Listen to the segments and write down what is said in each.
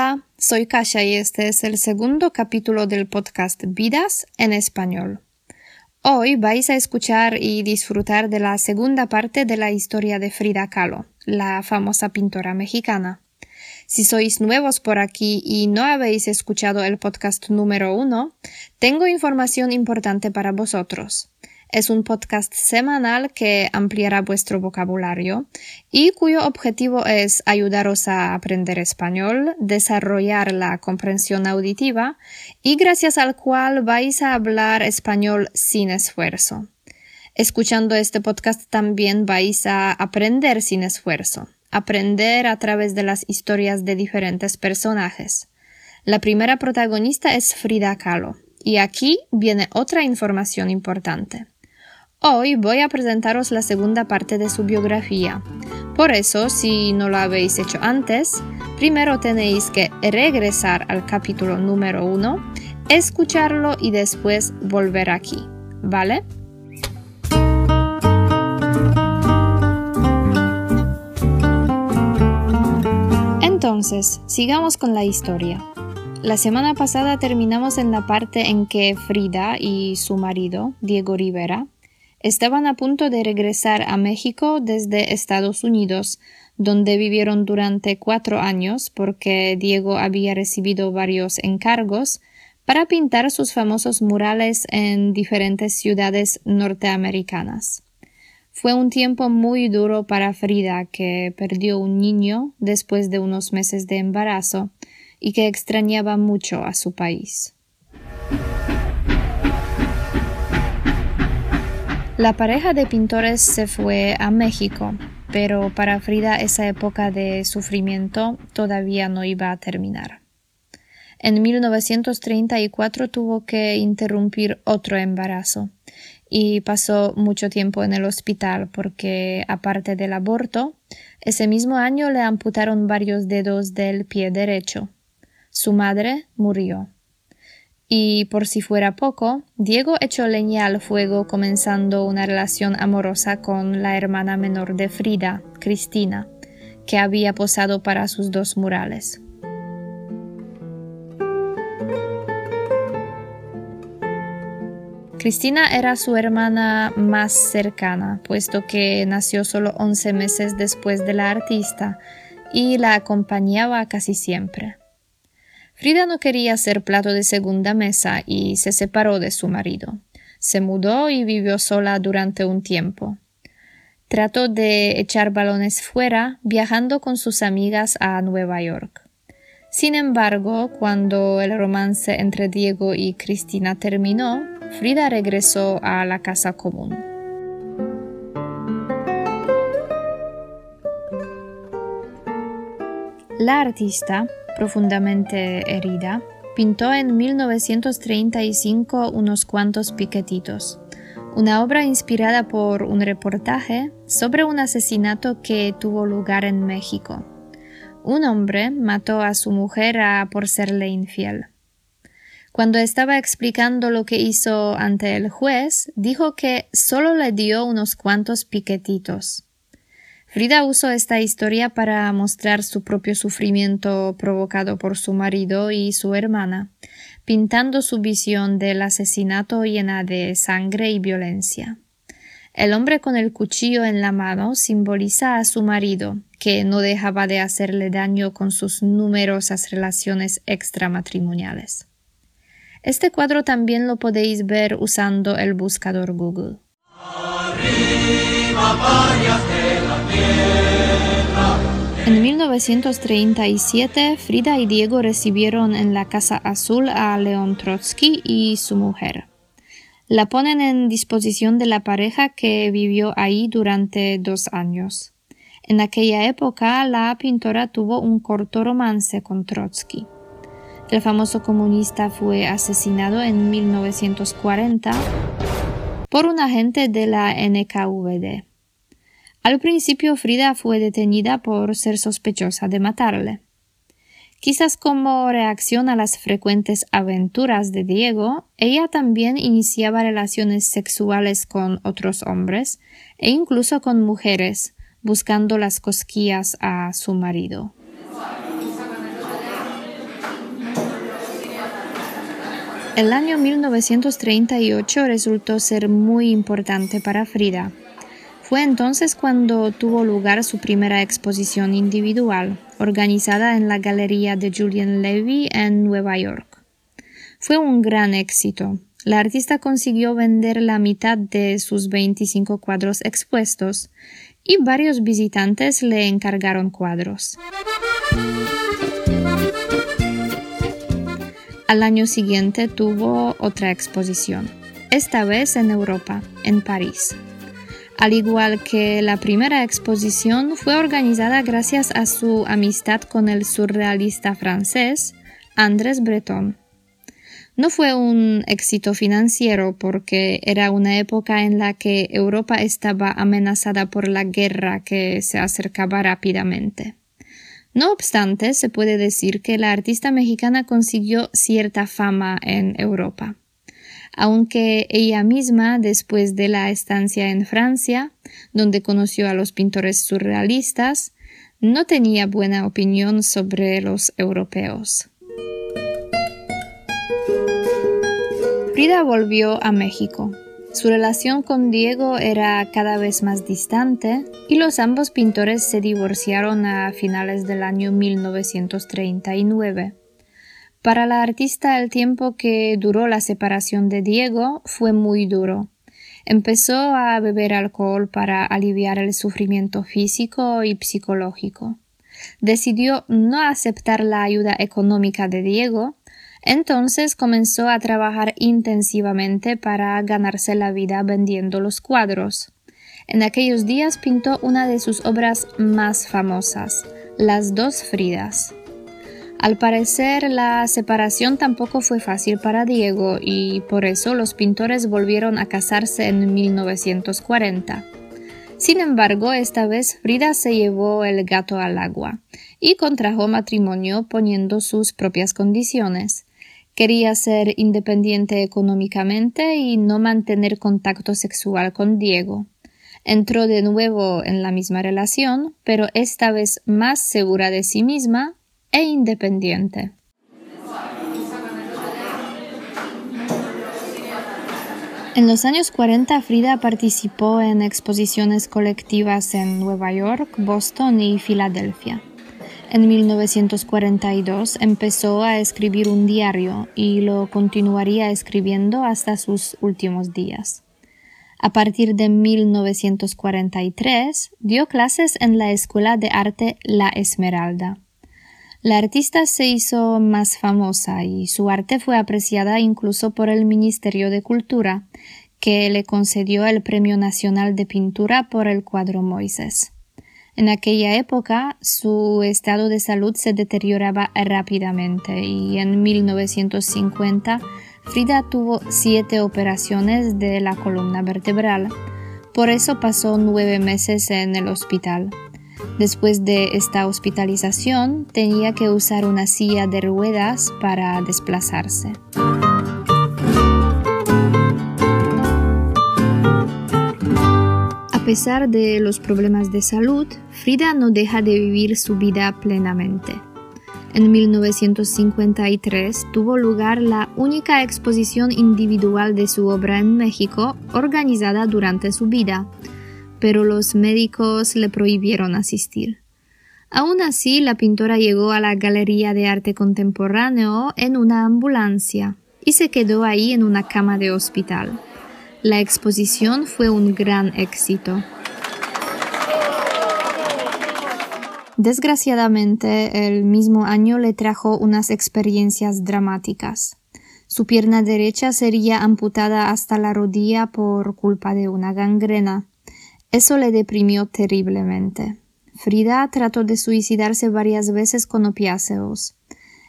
Hola, soy Kasia y este es el segundo capítulo del podcast Vidas en español. Hoy vais a escuchar y disfrutar de la segunda parte de la historia de Frida Kahlo, la famosa pintora mexicana. Si sois nuevos por aquí y no habéis escuchado el podcast número uno, tengo información importante para vosotros. Es un podcast semanal que ampliará vuestro vocabulario y cuyo objetivo es ayudaros a aprender español, desarrollar la comprensión auditiva y gracias al cual vais a hablar español sin esfuerzo. Escuchando este podcast también vais a aprender sin esfuerzo, aprender a través de las historias de diferentes personajes. La primera protagonista es Frida Kahlo, y aquí viene otra información importante. Hoy voy a presentaros la segunda parte de su biografía. Por eso, si no lo habéis hecho antes, primero tenéis que regresar al capítulo número uno, escucharlo y después volver aquí. ¿Vale? Entonces, sigamos con la historia. La semana pasada terminamos en la parte en que Frida y su marido, Diego Rivera, Estaban a punto de regresar a México desde Estados Unidos, donde vivieron durante cuatro años porque Diego había recibido varios encargos para pintar sus famosos murales en diferentes ciudades norteamericanas. Fue un tiempo muy duro para Frida, que perdió un niño después de unos meses de embarazo y que extrañaba mucho a su país. La pareja de pintores se fue a México, pero para Frida esa época de sufrimiento todavía no iba a terminar. En 1934 tuvo que interrumpir otro embarazo y pasó mucho tiempo en el hospital porque, aparte del aborto, ese mismo año le amputaron varios dedos del pie derecho. Su madre murió. Y por si fuera poco, Diego echó leña al fuego comenzando una relación amorosa con la hermana menor de Frida, Cristina, que había posado para sus dos murales. Cristina era su hermana más cercana, puesto que nació solo 11 meses después de la artista y la acompañaba casi siempre. Frida no quería ser plato de segunda mesa y se separó de su marido. Se mudó y vivió sola durante un tiempo. Trató de echar balones fuera, viajando con sus amigas a Nueva York. Sin embargo, cuando el romance entre Diego y Cristina terminó, Frida regresó a la casa común. La artista profundamente herida, pintó en 1935 unos cuantos piquetitos, una obra inspirada por un reportaje sobre un asesinato que tuvo lugar en México. Un hombre mató a su mujer por serle infiel. Cuando estaba explicando lo que hizo ante el juez, dijo que solo le dio unos cuantos piquetitos. Frida usó esta historia para mostrar su propio sufrimiento provocado por su marido y su hermana, pintando su visión del asesinato llena de sangre y violencia. El hombre con el cuchillo en la mano simboliza a su marido, que no dejaba de hacerle daño con sus numerosas relaciones extramatrimoniales. Este cuadro también lo podéis ver usando el buscador Google. En 1937, Frida y Diego recibieron en la Casa Azul a León Trotsky y su mujer. La ponen en disposición de la pareja que vivió ahí durante dos años. En aquella época, la pintora tuvo un corto romance con Trotsky. El famoso comunista fue asesinado en 1940 por un agente de la NKVD. Al principio Frida fue detenida por ser sospechosa de matarle. Quizás como reacción a las frecuentes aventuras de Diego, ella también iniciaba relaciones sexuales con otros hombres e incluso con mujeres, buscando las cosquillas a su marido. El año 1938 resultó ser muy importante para Frida. Fue entonces cuando tuvo lugar su primera exposición individual, organizada en la Galería de Julian Levy en Nueva York. Fue un gran éxito. La artista consiguió vender la mitad de sus 25 cuadros expuestos y varios visitantes le encargaron cuadros. Al año siguiente tuvo otra exposición, esta vez en Europa, en París. Al igual que la primera exposición, fue organizada gracias a su amistad con el surrealista francés Andrés Breton. No fue un éxito financiero porque era una época en la que Europa estaba amenazada por la guerra que se acercaba rápidamente. No obstante, se puede decir que la artista mexicana consiguió cierta fama en Europa. Aunque ella misma, después de la estancia en Francia, donde conoció a los pintores surrealistas, no tenía buena opinión sobre los europeos. Frida volvió a México. Su relación con Diego era cada vez más distante y los ambos pintores se divorciaron a finales del año 1939. Para la artista el tiempo que duró la separación de Diego fue muy duro. Empezó a beber alcohol para aliviar el sufrimiento físico y psicológico. Decidió no aceptar la ayuda económica de Diego entonces comenzó a trabajar intensivamente para ganarse la vida vendiendo los cuadros. En aquellos días pintó una de sus obras más famosas, Las dos Fridas. Al parecer, la separación tampoco fue fácil para Diego y por eso los pintores volvieron a casarse en 1940. Sin embargo, esta vez Frida se llevó el gato al agua y contrajo matrimonio poniendo sus propias condiciones. Quería ser independiente económicamente y no mantener contacto sexual con Diego. Entró de nuevo en la misma relación, pero esta vez más segura de sí misma e independiente. En los años 40 Frida participó en exposiciones colectivas en Nueva York, Boston y Filadelfia. En 1942 empezó a escribir un diario y lo continuaría escribiendo hasta sus últimos días. A partir de 1943 dio clases en la Escuela de Arte La Esmeralda. La artista se hizo más famosa y su arte fue apreciada incluso por el Ministerio de Cultura, que le concedió el Premio Nacional de Pintura por el cuadro Moisés. En aquella época su estado de salud se deterioraba rápidamente y en 1950 Frida tuvo siete operaciones de la columna vertebral. Por eso pasó nueve meses en el hospital. Después de esta hospitalización tenía que usar una silla de ruedas para desplazarse. A pesar de los problemas de salud, Frida no deja de vivir su vida plenamente. En 1953 tuvo lugar la única exposición individual de su obra en México organizada durante su vida, pero los médicos le prohibieron asistir. Aún así, la pintora llegó a la Galería de Arte Contemporáneo en una ambulancia y se quedó ahí en una cama de hospital. La exposición fue un gran éxito. Desgraciadamente, el mismo año le trajo unas experiencias dramáticas. Su pierna derecha sería amputada hasta la rodilla por culpa de una gangrena. Eso le deprimió terriblemente. Frida trató de suicidarse varias veces con opiáceos.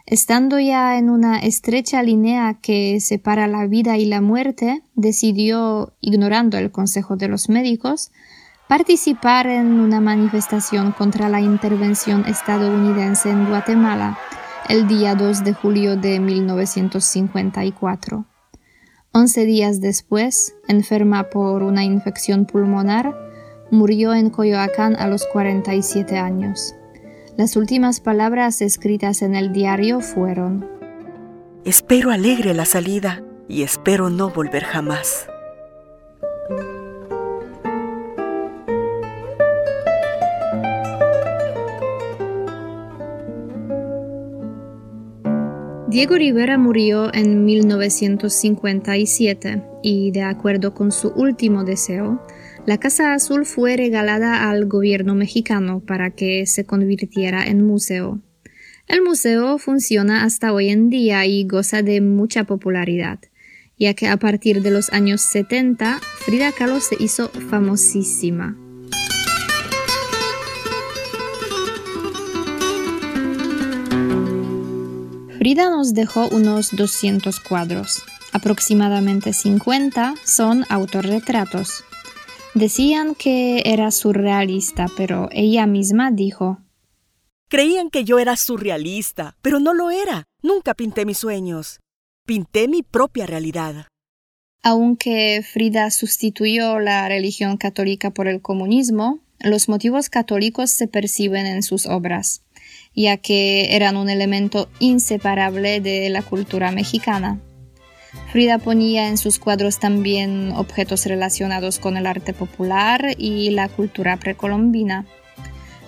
Estando ya en una estrecha línea que separa la vida y la muerte, decidió, ignorando el consejo de los médicos, participar en una manifestación contra la intervención estadounidense en Guatemala el día 2 de julio de 1954. Once días después, enferma por una infección pulmonar, murió en Coyoacán a los 47 años. Las últimas palabras escritas en el diario fueron Espero alegre la salida. y espero no volver jamás. Diego Rivera murió en 1957 y, de acuerdo con su último deseo, la Casa Azul fue regalada al gobierno mexicano para que se convirtiera en museo. El museo funciona hasta hoy en día y goza de mucha popularidad, ya que a partir de los años 70 Frida Kahlo se hizo famosísima. Frida nos dejó unos 200 cuadros. Aproximadamente 50 son autorretratos. Decían que era surrealista, pero ella misma dijo, Creían que yo era surrealista, pero no lo era. Nunca pinté mis sueños. Pinté mi propia realidad. Aunque Frida sustituyó la religión católica por el comunismo, los motivos católicos se perciben en sus obras ya que eran un elemento inseparable de la cultura mexicana. Frida ponía en sus cuadros también objetos relacionados con el arte popular y la cultura precolombina.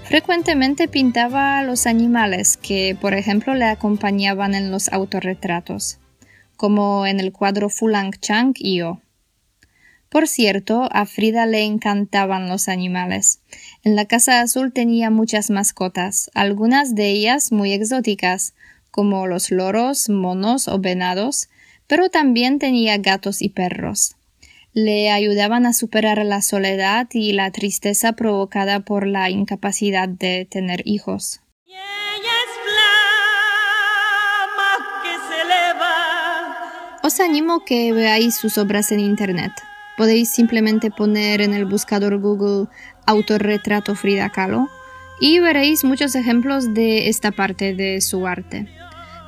Frecuentemente pintaba los animales que, por ejemplo, le acompañaban en los autorretratos, como en el cuadro Fulang Chang Yo. Por cierto, a Frida le encantaban los animales. En la Casa Azul tenía muchas mascotas, algunas de ellas muy exóticas, como los loros, monos o venados, pero también tenía gatos y perros. Le ayudaban a superar la soledad y la tristeza provocada por la incapacidad de tener hijos. Os animo que veáis sus obras en Internet. Podéis simplemente poner en el buscador Google autorretrato Frida Kahlo y veréis muchos ejemplos de esta parte de su arte.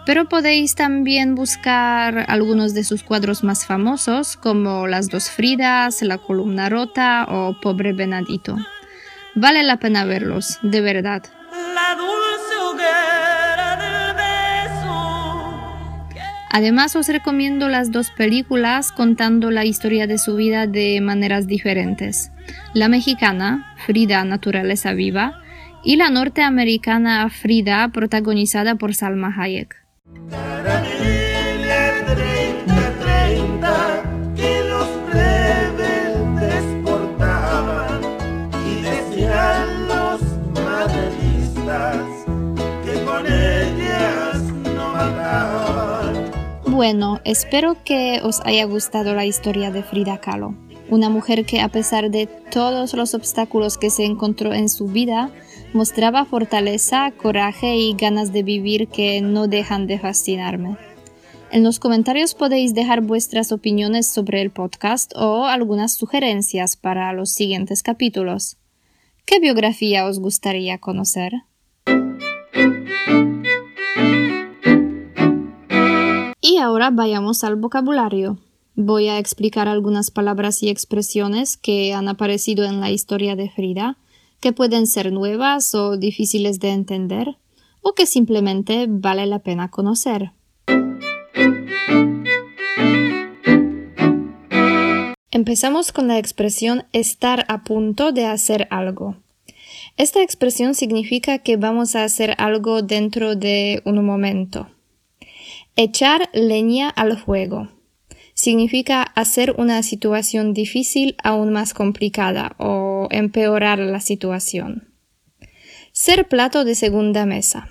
Pero podéis también buscar algunos de sus cuadros más famosos como Las dos Fridas, La columna rota o Pobre Benadito. Vale la pena verlos, de verdad. Además os recomiendo las dos películas contando la historia de su vida de maneras diferentes. La mexicana, Frida Naturaleza Viva, y la norteamericana Frida, protagonizada por Salma Hayek. Bueno, espero que os haya gustado la historia de Frida Kahlo, una mujer que a pesar de todos los obstáculos que se encontró en su vida, mostraba fortaleza, coraje y ganas de vivir que no dejan de fascinarme. En los comentarios podéis dejar vuestras opiniones sobre el podcast o algunas sugerencias para los siguientes capítulos. ¿Qué biografía os gustaría conocer? Y ahora vayamos al vocabulario. Voy a explicar algunas palabras y expresiones que han aparecido en la historia de Frida, que pueden ser nuevas o difíciles de entender, o que simplemente vale la pena conocer. Empezamos con la expresión estar a punto de hacer algo. Esta expresión significa que vamos a hacer algo dentro de un momento. Echar leña al fuego. Significa hacer una situación difícil aún más complicada o empeorar la situación. Ser plato de segunda mesa.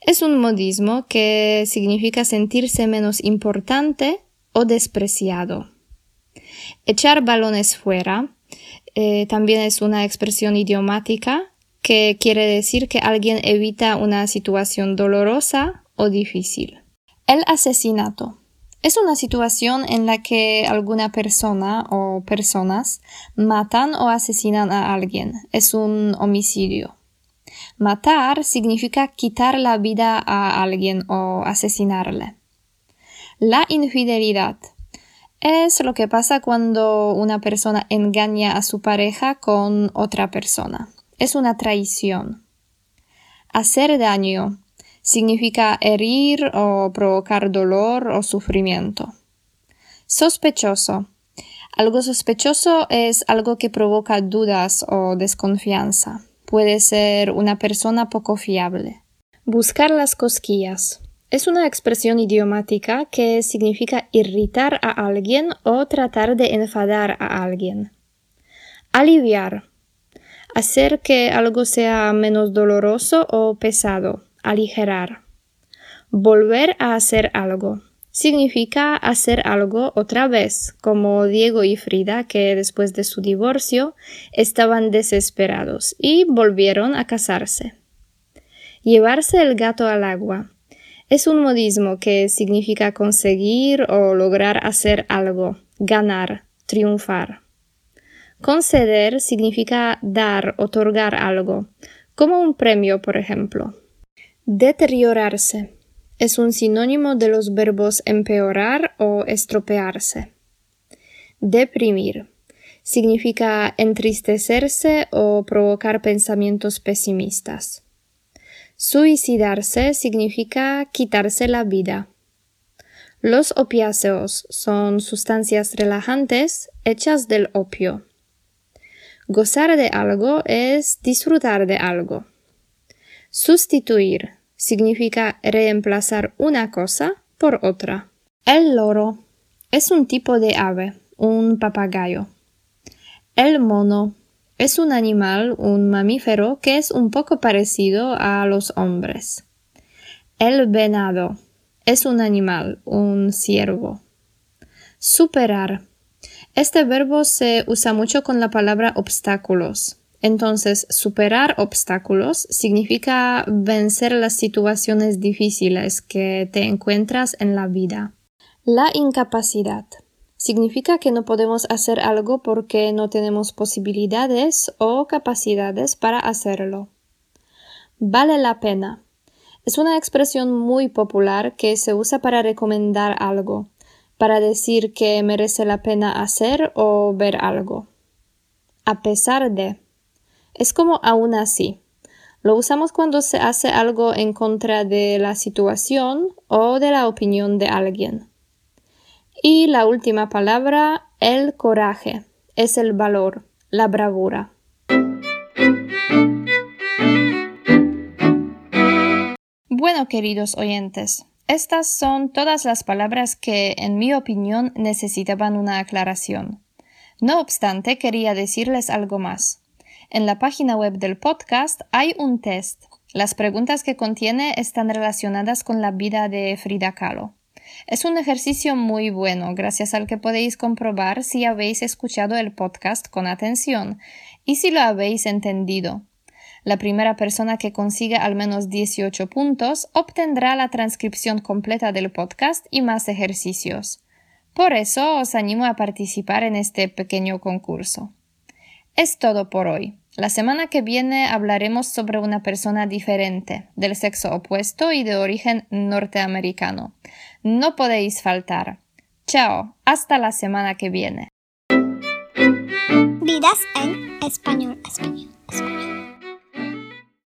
Es un modismo que significa sentirse menos importante o despreciado. Echar balones fuera eh, también es una expresión idiomática que quiere decir que alguien evita una situación dolorosa o difícil. El asesinato. Es una situación en la que alguna persona o personas matan o asesinan a alguien. Es un homicidio. Matar significa quitar la vida a alguien o asesinarle. La infidelidad es lo que pasa cuando una persona engaña a su pareja con otra persona. Es una traición. Hacer daño significa herir o provocar dolor o sufrimiento. Sospechoso. Algo sospechoso es algo que provoca dudas o desconfianza. Puede ser una persona poco fiable. Buscar las cosquillas. Es una expresión idiomática que significa irritar a alguien o tratar de enfadar a alguien. Aliviar. Hacer que algo sea menos doloroso o pesado. Aligerar. Volver a hacer algo. Significa hacer algo otra vez, como Diego y Frida, que después de su divorcio estaban desesperados y volvieron a casarse. Llevarse el gato al agua. Es un modismo que significa conseguir o lograr hacer algo, ganar, triunfar. Conceder significa dar, otorgar algo, como un premio, por ejemplo. Deteriorarse es un sinónimo de los verbos empeorar o estropearse. Deprimir significa entristecerse o provocar pensamientos pesimistas. Suicidarse significa quitarse la vida. Los opiáceos son sustancias relajantes hechas del opio. Gozar de algo es disfrutar de algo. Sustituir significa reemplazar una cosa por otra. El loro es un tipo de ave, un papagayo. El mono es un animal, un mamífero que es un poco parecido a los hombres. El venado es un animal, un ciervo. Superar. Este verbo se usa mucho con la palabra obstáculos. Entonces, superar obstáculos significa vencer las situaciones difíciles que te encuentras en la vida. La incapacidad significa que no podemos hacer algo porque no tenemos posibilidades o capacidades para hacerlo. Vale la pena. Es una expresión muy popular que se usa para recomendar algo, para decir que merece la pena hacer o ver algo. A pesar de es como aún así. Lo usamos cuando se hace algo en contra de la situación o de la opinión de alguien. Y la última palabra, el coraje, es el valor, la bravura. Bueno, queridos oyentes, estas son todas las palabras que, en mi opinión, necesitaban una aclaración. No obstante, quería decirles algo más. En la página web del podcast hay un test. Las preguntas que contiene están relacionadas con la vida de Frida Kahlo. Es un ejercicio muy bueno, gracias al que podéis comprobar si habéis escuchado el podcast con atención y si lo habéis entendido. La primera persona que consiga al menos 18 puntos obtendrá la transcripción completa del podcast y más ejercicios. Por eso os animo a participar en este pequeño concurso. Es todo por hoy. La semana que viene hablaremos sobre una persona diferente, del sexo opuesto y de origen norteamericano. No podéis faltar. Chao, hasta la semana que viene. Vidas en español, español, español.